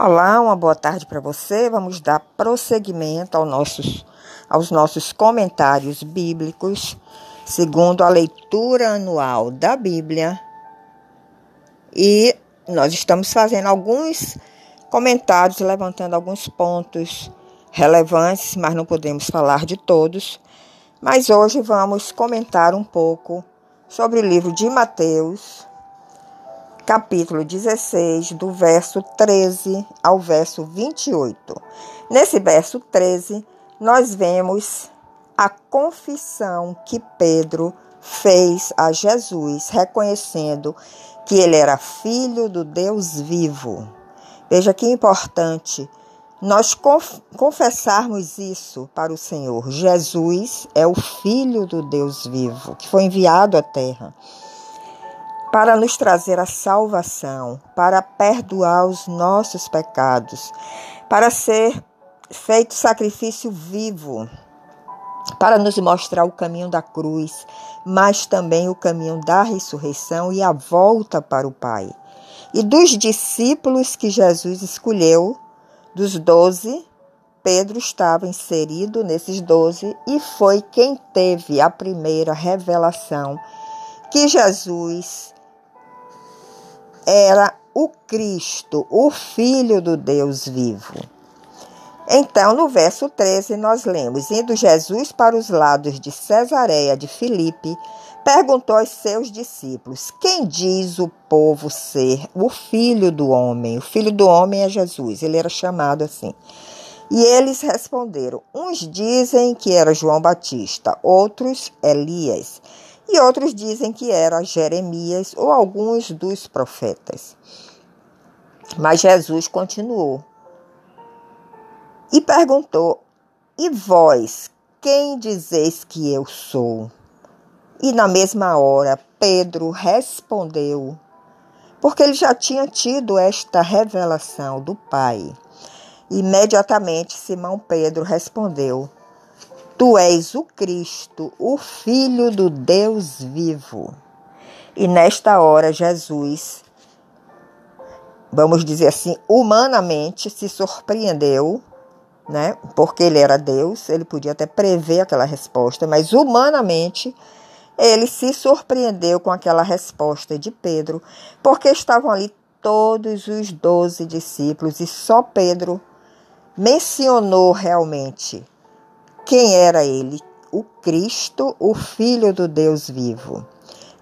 Olá, uma boa tarde para você. Vamos dar prosseguimento aos nossos, aos nossos comentários bíblicos, segundo a leitura anual da Bíblia. E nós estamos fazendo alguns comentários, levantando alguns pontos relevantes, mas não podemos falar de todos. Mas hoje vamos comentar um pouco sobre o livro de Mateus, capítulo 16, do verso 13 ao verso 28. Nesse verso 13, nós vemos a confissão que Pedro fez a Jesus, reconhecendo que ele era filho do Deus vivo. Veja que importante nós confessarmos isso para o Senhor. Jesus é o Filho do Deus vivo, que foi enviado à terra para nos trazer a salvação, para perdoar os nossos pecados, para ser feito sacrifício vivo, para nos mostrar o caminho da cruz, mas também o caminho da ressurreição e a volta para o Pai. E dos discípulos que Jesus escolheu, dos doze, Pedro estava inserido nesses doze e foi quem teve a primeira revelação que Jesus era o Cristo, o Filho do Deus vivo. Então, no verso 13, nós lemos: Indo Jesus para os lados de Cesareia de Filipe, perguntou aos seus discípulos: Quem diz o povo ser o filho do homem? O filho do homem é Jesus, ele era chamado assim. E eles responderam: Uns dizem que era João Batista, outros Elias e outros dizem que era Jeremias ou alguns dos profetas. Mas Jesus continuou e perguntou: E vós, quem dizeis que eu sou? E na mesma hora Pedro respondeu, porque ele já tinha tido esta revelação do Pai. Imediatamente Simão Pedro respondeu: Tu és o Cristo, o Filho do Deus vivo. E nesta hora, Jesus, vamos dizer assim, humanamente se surpreendeu, né? Porque ele era Deus, ele podia até prever aquela resposta, mas humanamente ele se surpreendeu com aquela resposta de Pedro, porque estavam ali todos os doze discípulos e só Pedro mencionou realmente quem era ele? O Cristo, o Filho do Deus vivo.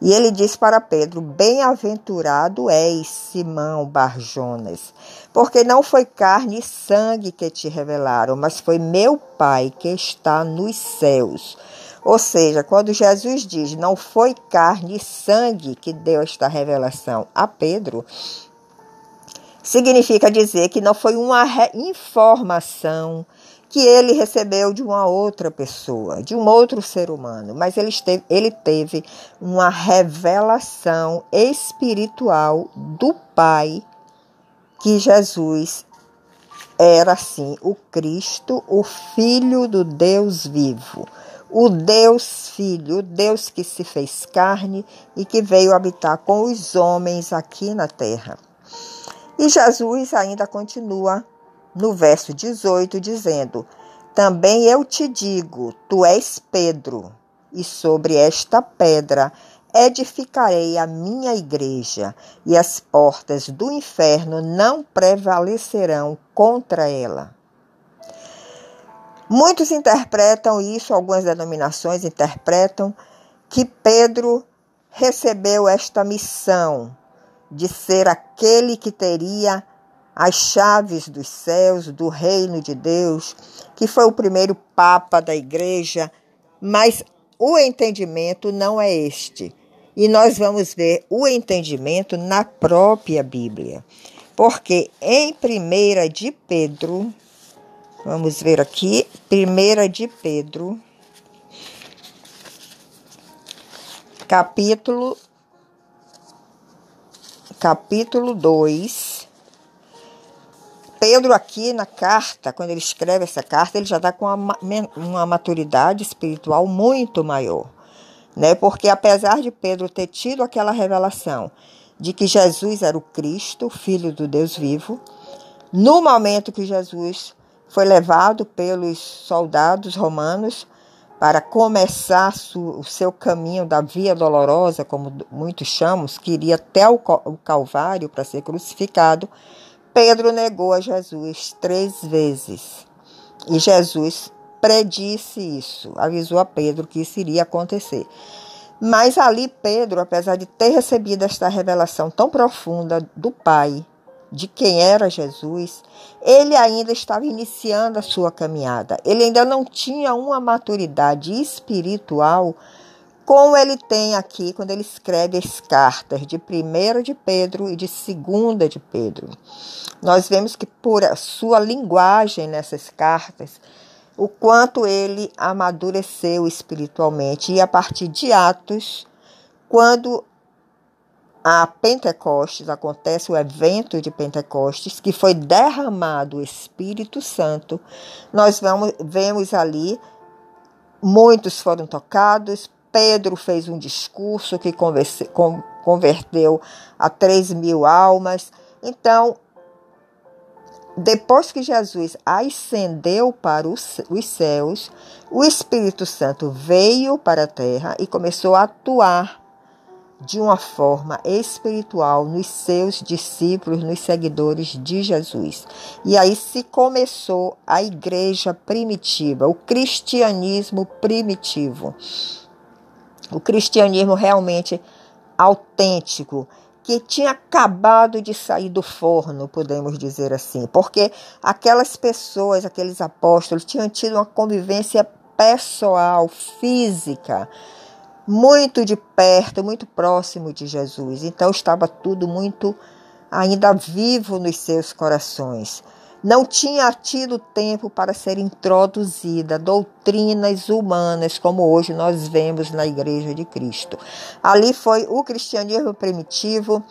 E ele diz para Pedro: Bem-aventurado és, Simão Barjonas, porque não foi carne e sangue que te revelaram, mas foi meu Pai que está nos céus. Ou seja, quando Jesus diz não foi carne e sangue que deu esta revelação a Pedro, significa dizer que não foi uma informação que ele recebeu de uma outra pessoa, de um outro ser humano, mas ele teve, ele teve uma revelação espiritual do Pai, que Jesus era assim, o Cristo, o Filho do Deus vivo, o Deus Filho, o Deus que se fez carne e que veio habitar com os homens aqui na terra. E Jesus ainda continua no verso 18, dizendo: Também eu te digo, tu és Pedro, e sobre esta pedra edificarei a minha igreja, e as portas do inferno não prevalecerão contra ela. Muitos interpretam isso, algumas denominações interpretam que Pedro recebeu esta missão de ser aquele que teria as chaves dos céus, do reino de Deus, que foi o primeiro papa da igreja, mas o entendimento não é este. E nós vamos ver o entendimento na própria Bíblia. Porque em 1 de Pedro, vamos ver aqui, 1 de Pedro, capítulo capítulo 2, Pedro aqui na carta, quando ele escreve essa carta, ele já está com uma, maturidade espiritual muito maior, né? Porque apesar de Pedro ter tido aquela revelação de que Jesus era o Cristo, filho do Deus vivo, No momento que Jesus foi levado pelos soldados romanos para começar o seu caminho da via dolorosa, como muitos chamam, que iria até o Calvário para ser crucificado, Pedro negou a Jesus três vezes. E Jesus predisse isso, avisou a Pedro que isso iria acontecer. Mas ali Pedro, apesar de ter recebido esta revelação tão profunda do Pai, de quem era Jesus, ele ainda estava iniciando a sua caminhada. Ele ainda não tinha uma maturidade espiritual como ele tem aqui quando ele escreve as cartas de 1 de Pedro e de 2 de Pedro. Nós vemos que por sua linguagem nessas cartas, o quanto ele amadureceu espiritualmente e a partir de Atos, quando a Pentecostes, acontece o evento de Pentecostes, que foi derramado o Espírito Santo, nós vamos, vemos ali, muitos foram tocados, Pedro fez um discurso que converteu a 3 mil almas. Então, depois que Jesus ascendeu para os céus, o Espírito Santo veio para a terra e começou a atuar de uma forma espiritual nos seus discípulos, nos seguidores de Jesus. E aí se começou a igreja primitiva, o cristianismo primitivo. O cristianismo realmente autêntico, que tinha acabado de sair do forno, podemos dizer assim, porque aquelas pessoas, aqueles apóstolos, tinham tido uma convivência pessoal, física, muito de perto, muito próximo de Jesus. Então estava tudo muito ainda vivo nos seus corações. Não tinha tido tempo para ser introduzida doutrinas humanas como hoje nós vemos na Igreja de Cristo. Ali foi o cristianismo primitivo,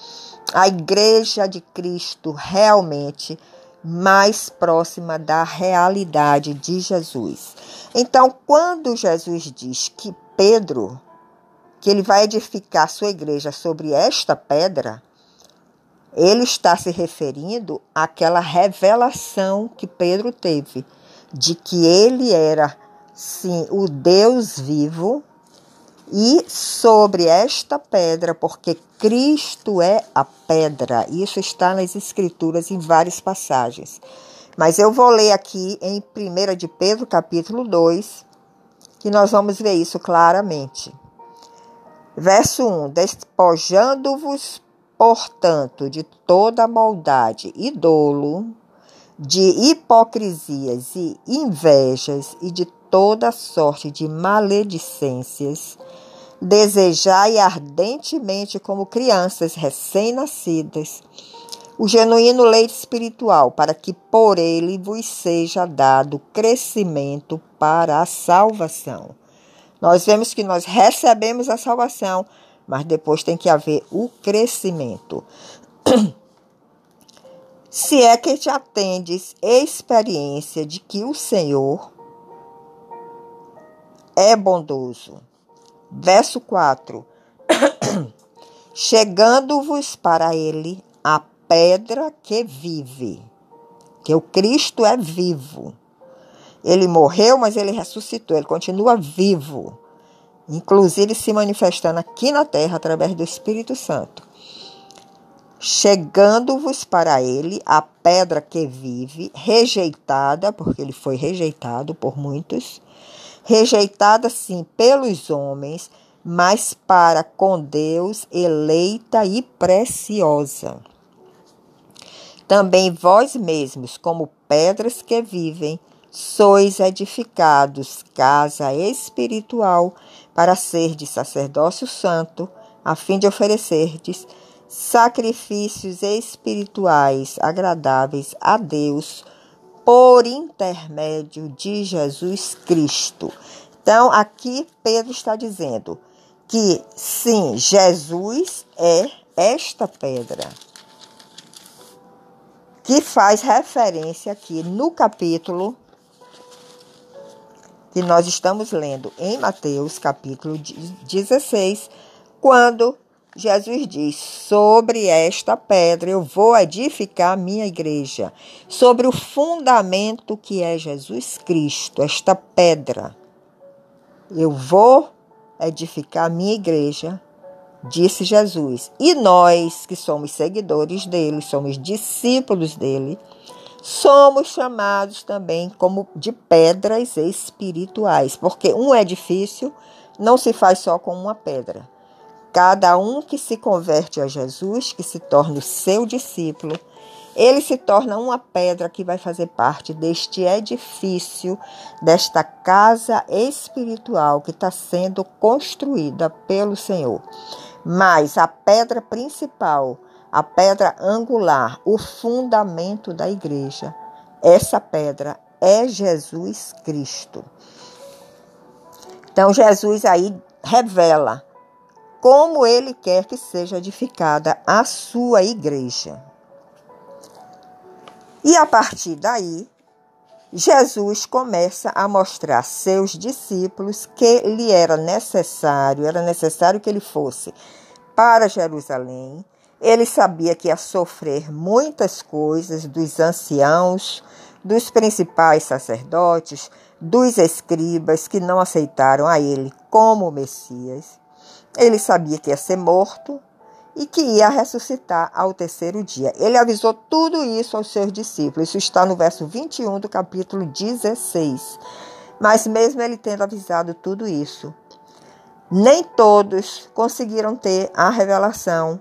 a Igreja de Cristo realmente mais próxima da realidade de Jesus. Então, quando Jesus diz que Pedro que ele vai edificar sua igreja sobre esta pedra, ele está se referindo àquela revelação que Pedro teve de que ele era, sim, o Deus vivo e sobre esta pedra, porque Cristo é a pedra. Isso está nas Escrituras em várias passagens. Mas eu vou ler aqui em 1 de Pedro, capítulo 2, que nós vamos ver isso claramente. Verso 1: Despojando-vos, portanto, de toda maldade e dolo, de hipocrisias e invejas e de toda sorte de maledicências, desejai ardentemente, como crianças recém-nascidas, o genuíno leite espiritual, para que por ele vos seja dado crescimento para a salvação. Nós vemos que nós recebemos a salvação, mas depois tem que haver o crescimento. Se é que te atendes experiência de que o Senhor é bondoso. Verso 4. Chegando-vos para ele a pedra que vive, que o Cristo é vivo ele morreu, mas ele ressuscitou, ele continua vivo, inclusive se manifestando aqui na terra através do Espírito Santo. Chegando-vos para ele a pedra que vive, rejeitada, porque ele foi rejeitado por muitos, rejeitada sim pelos homens, mas para com Deus eleita e preciosa. Também vós mesmos, como pedras que vivem, sois edificados casa espiritual para ser de sacerdócio santo, a fim de oferecerdes sacrifícios espirituais agradáveis a Deus por intermédio de Jesus Cristo. Então, aqui Pedro está dizendo que sim, Jesus é esta pedra que faz referência aqui no capítulo que nós estamos lendo em Mateus capítulo 16, quando Jesus diz: Sobre esta pedra eu vou edificar minha igreja, sobre o fundamento que é Jesus Cristo, esta pedra. Eu vou edificar a minha igreja, disse Jesus. E nós, que somos seguidores dele, somos discípulos dele, somos chamados também como de pedras espirituais, porque um edifício não se faz só com uma pedra. Cada um que se converte a Jesus, que se torna o seu discípulo, ele se torna uma pedra que vai fazer parte deste edifício, desta casa espiritual que está sendo construída pelo Senhor. Mas a pedra principal, a pedra angular, o fundamento da igreja, essa pedra é Jesus Cristo. Então, Jesus aí revela como ele quer que seja edificada a sua igreja. E a partir daí, Jesus começa a mostrar a seus discípulos que lhe era necessário, era necessário que ele fosse para Jerusalém. Ele sabia que ia sofrer muitas coisas dos anciãos, dos principais sacerdotes, dos escribas que não aceitaram a ele como Messias. Ele sabia que ia ser morto e que ia ressuscitar ao terceiro dia. Ele avisou tudo isso aos seus discípulos. Isso está no verso 21 do capítulo 16. Mas, mesmo ele tendo avisado tudo isso, nem todos conseguiram ter a revelação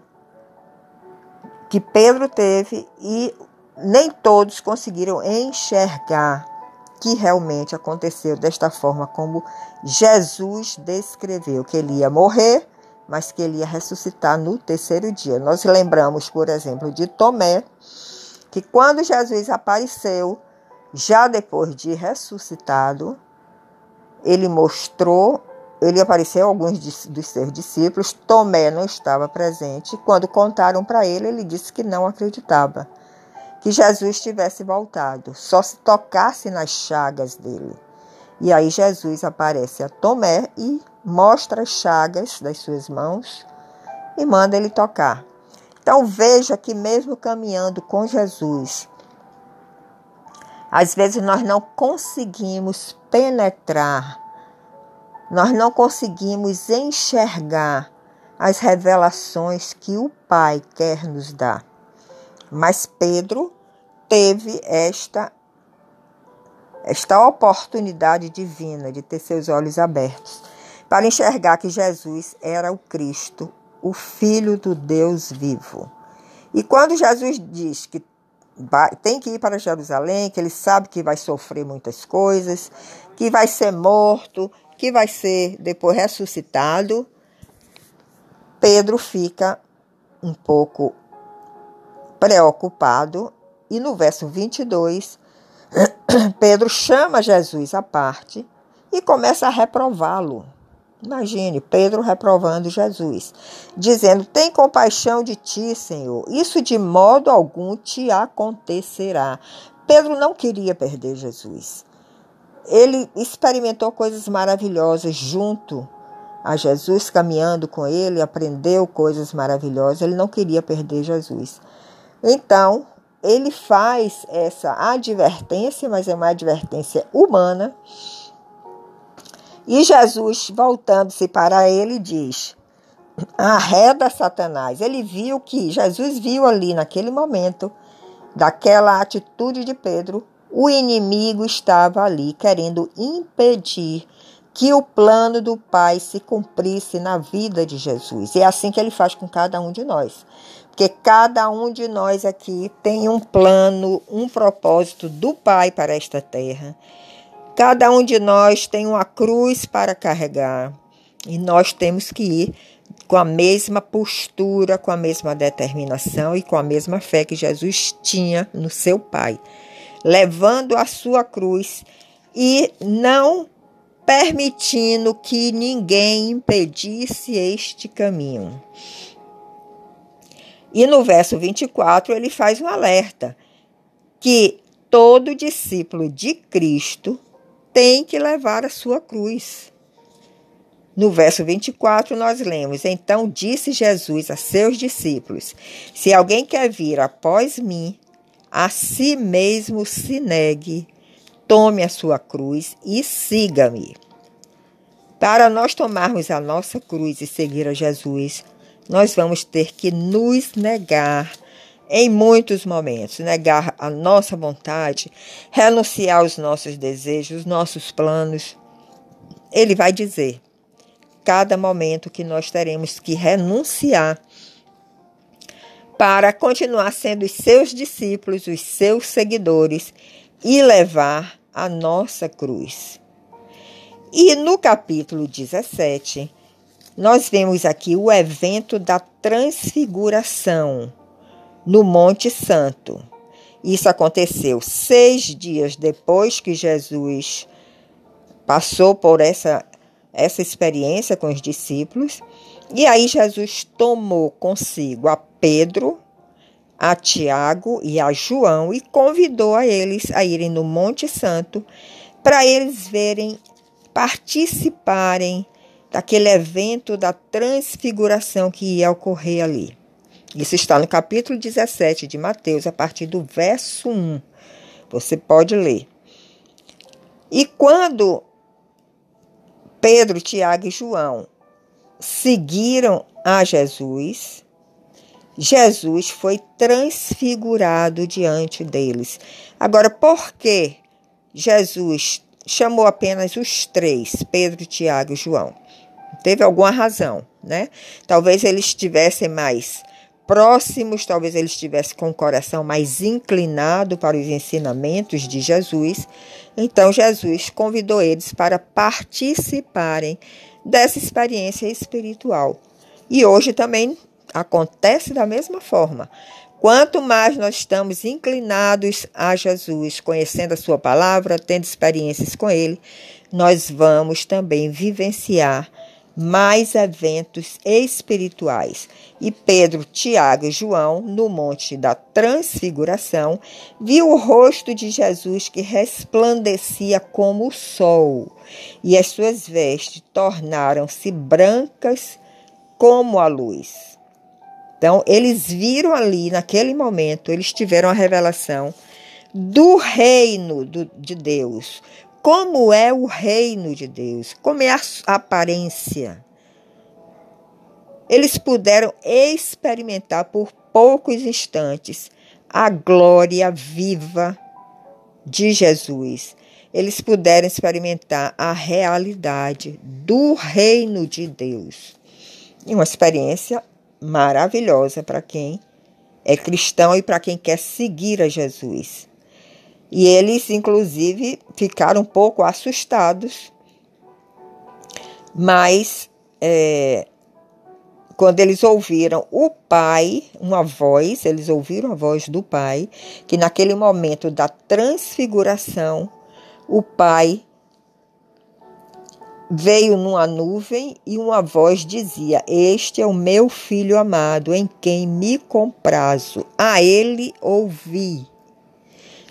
que Pedro teve e nem todos conseguiram enxergar que realmente aconteceu desta forma como Jesus descreveu, que ele ia morrer, mas que ele ia ressuscitar no terceiro dia. Nós lembramos, por exemplo, de Tomé, que quando Jesus apareceu, já depois de ressuscitado, ele mostrou, ele apareceu a alguns dos seus discípulos, Tomé não estava presente. Quando contaram para ele, ele disse que não acreditava que Jesus tivesse voltado, só se tocasse nas chagas dele. E aí Jesus aparece a Tomé e mostra as chagas das suas mãos e manda ele tocar. Então veja que mesmo caminhando com Jesus, às vezes nós não conseguimos penetrar, nós não conseguimos enxergar as revelações que o Pai quer nos dar. Mas Pedro teve esta esta oportunidade divina de ter seus olhos abertos para enxergar que Jesus era o Cristo, o Filho do Deus vivo. E quando Jesus diz que tem que ir para Jerusalém, que ele sabe que vai sofrer muitas coisas, que vai ser morto, que vai ser depois ressuscitado, Pedro fica um pouco preocupado. E no verso 22, Pedro chama Jesus à parte e começa a reprová-lo. Imagine, Pedro reprovando Jesus, dizendo: Tem compaixão de ti, Senhor, isso de modo algum te acontecerá. Pedro não queria perder Jesus. Ele experimentou coisas maravilhosas junto a Jesus, caminhando com ele, aprendeu coisas maravilhosas. Ele não queria perder Jesus. Então, ele faz essa advertência, mas é uma advertência humana. E Jesus, voltando-se para ele, diz: arreda Satanás. Ele viu que, Jesus viu ali naquele momento, daquela atitude de Pedro, o inimigo estava ali querendo impedir que o plano do Pai se cumprisse na vida de Jesus. E é assim que ele faz com cada um de nós. Porque cada um de nós aqui tem um plano, um propósito do Pai para esta terra. Cada um de nós tem uma cruz para carregar. E nós temos que ir com a mesma postura, com a mesma determinação e com a mesma fé que Jesus tinha no seu Pai, levando a sua cruz e não permitindo que ninguém impedisse este caminho. E no verso 24 ele faz um alerta que todo discípulo de Cristo tem que levar a sua cruz. No verso 24, nós lemos: Então disse Jesus a seus discípulos: Se alguém quer vir após mim, a si mesmo se negue, tome a sua cruz e siga-me. Para nós tomarmos a nossa cruz e seguir a Jesus, nós vamos ter que nos negar em muitos momentos, negar a nossa vontade, renunciar aos nossos desejos, nossos planos. Ele vai dizer: cada momento que nós teremos que renunciar para continuar sendo os seus discípulos, os seus seguidores e levar a nossa cruz. E no capítulo 17, nós vemos aqui o evento da transfiguração no Monte Santo. Isso aconteceu seis dias depois que Jesus passou por essa essa experiência com os discípulos. E aí Jesus tomou consigo a Pedro, a Tiago e a João e convidou a eles a irem no Monte Santo para eles verem, participarem daquele evento da transfiguração que ia ocorrer ali. Isso está no capítulo 17 de Mateus, a partir do verso 1. Você pode ler. E quando Pedro, Tiago e João seguiram a Jesus, Jesus foi transfigurado diante deles. Agora, por que Jesus chamou apenas os três, Pedro, Tiago e João? Teve alguma razão, né? Talvez eles estivessem mais próximos, talvez eles estivessem com o coração mais inclinado para os ensinamentos de Jesus. Então, Jesus convidou eles para participarem dessa experiência espiritual. E hoje também acontece da mesma forma. Quanto mais nós estamos inclinados a Jesus, conhecendo a Sua palavra, tendo experiências com Ele, nós vamos também vivenciar mais eventos espirituais. E Pedro, Tiago e João, no Monte da Transfiguração, viu o rosto de Jesus que resplandecia como o sol, e as suas vestes tornaram-se brancas como a luz. Então, eles viram ali, naquele momento, eles tiveram a revelação do reino do, de Deus, como é o reino de Deus, como é a aparência. Eles puderam experimentar por poucos instantes a glória viva de Jesus. Eles puderam experimentar a realidade do reino de Deus. Uma experiência maravilhosa para quem é cristão e para quem quer seguir a Jesus. E eles, inclusive, ficaram um pouco assustados, mas é, quando eles ouviram o pai, uma voz, eles ouviram a voz do pai, que naquele momento da transfiguração, o pai veio numa nuvem e uma voz dizia: Este é o meu filho amado, em quem me comprazo, a ele ouvi.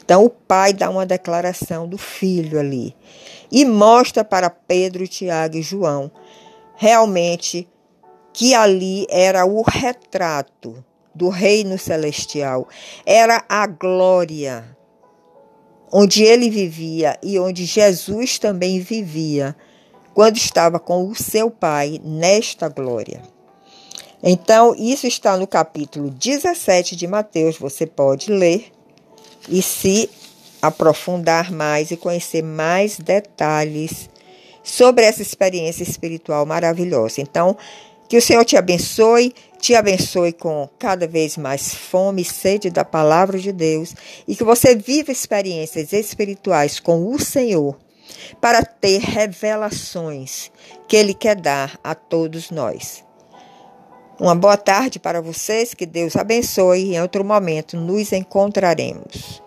Então o pai dá uma declaração do filho ali e mostra para Pedro, Tiago e João realmente que ali era o retrato do reino celestial, era a glória onde ele vivia e onde Jesus também vivia quando estava com o seu pai nesta glória. Então, isso está no capítulo 17 de Mateus, você pode ler e se aprofundar mais e conhecer mais detalhes sobre essa experiência espiritual maravilhosa. Então, que o Senhor te abençoe, te abençoe com cada vez mais fome e sede da palavra de Deus e que você viva experiências espirituais com o Senhor para ter revelações que Ele quer dar a todos nós. Uma boa tarde para vocês, que Deus abençoe e em outro momento nos encontraremos.